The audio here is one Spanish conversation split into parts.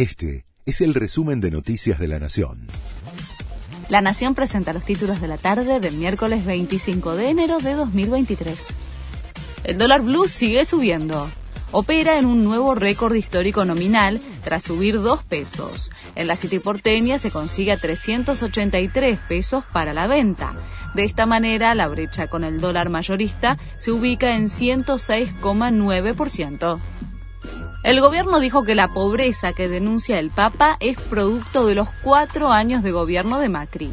Este es el resumen de Noticias de la Nación. La Nación presenta los títulos de la tarde del miércoles 25 de enero de 2023. El dólar blue sigue subiendo. Opera en un nuevo récord histórico nominal tras subir 2 pesos. En la City porteña se consigue a 383 pesos para la venta. De esta manera, la brecha con el dólar mayorista se ubica en 106,9%. El gobierno dijo que la pobreza que denuncia el Papa es producto de los cuatro años de gobierno de Macri.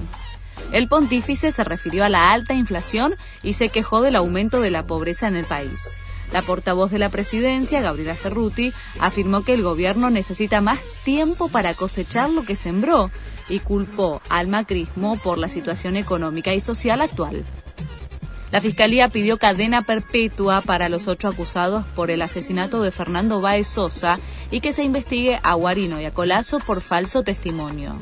El pontífice se refirió a la alta inflación y se quejó del aumento de la pobreza en el país. La portavoz de la presidencia, Gabriela Cerruti, afirmó que el gobierno necesita más tiempo para cosechar lo que sembró y culpó al macrismo por la situación económica y social actual. La Fiscalía pidió cadena perpetua para los ocho acusados por el asesinato de Fernando Báez Sosa y que se investigue a Guarino y a Colazo por falso testimonio.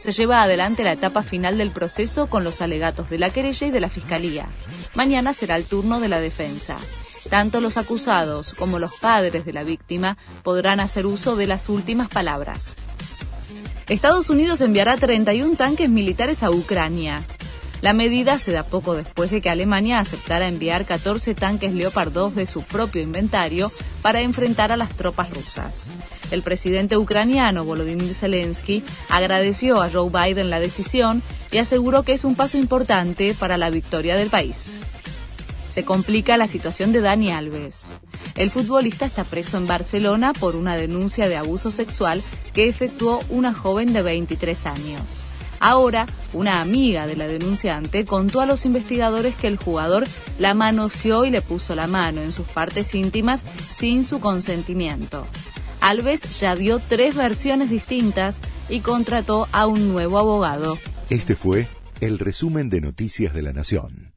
Se lleva adelante la etapa final del proceso con los alegatos de la querella y de la Fiscalía. Mañana será el turno de la defensa. Tanto los acusados como los padres de la víctima podrán hacer uso de las últimas palabras. Estados Unidos enviará 31 tanques militares a Ucrania. La medida se da poco después de que Alemania aceptara enviar 14 tanques Leopard 2 de su propio inventario para enfrentar a las tropas rusas. El presidente ucraniano Volodymyr Zelensky agradeció a Joe Biden la decisión y aseguró que es un paso importante para la victoria del país. Se complica la situación de Dani Alves. El futbolista está preso en Barcelona por una denuncia de abuso sexual que efectuó una joven de 23 años. Ahora, una amiga de la denunciante contó a los investigadores que el jugador la manoseó y le puso la mano en sus partes íntimas sin su consentimiento. Alves ya dio tres versiones distintas y contrató a un nuevo abogado. Este fue el resumen de Noticias de la Nación.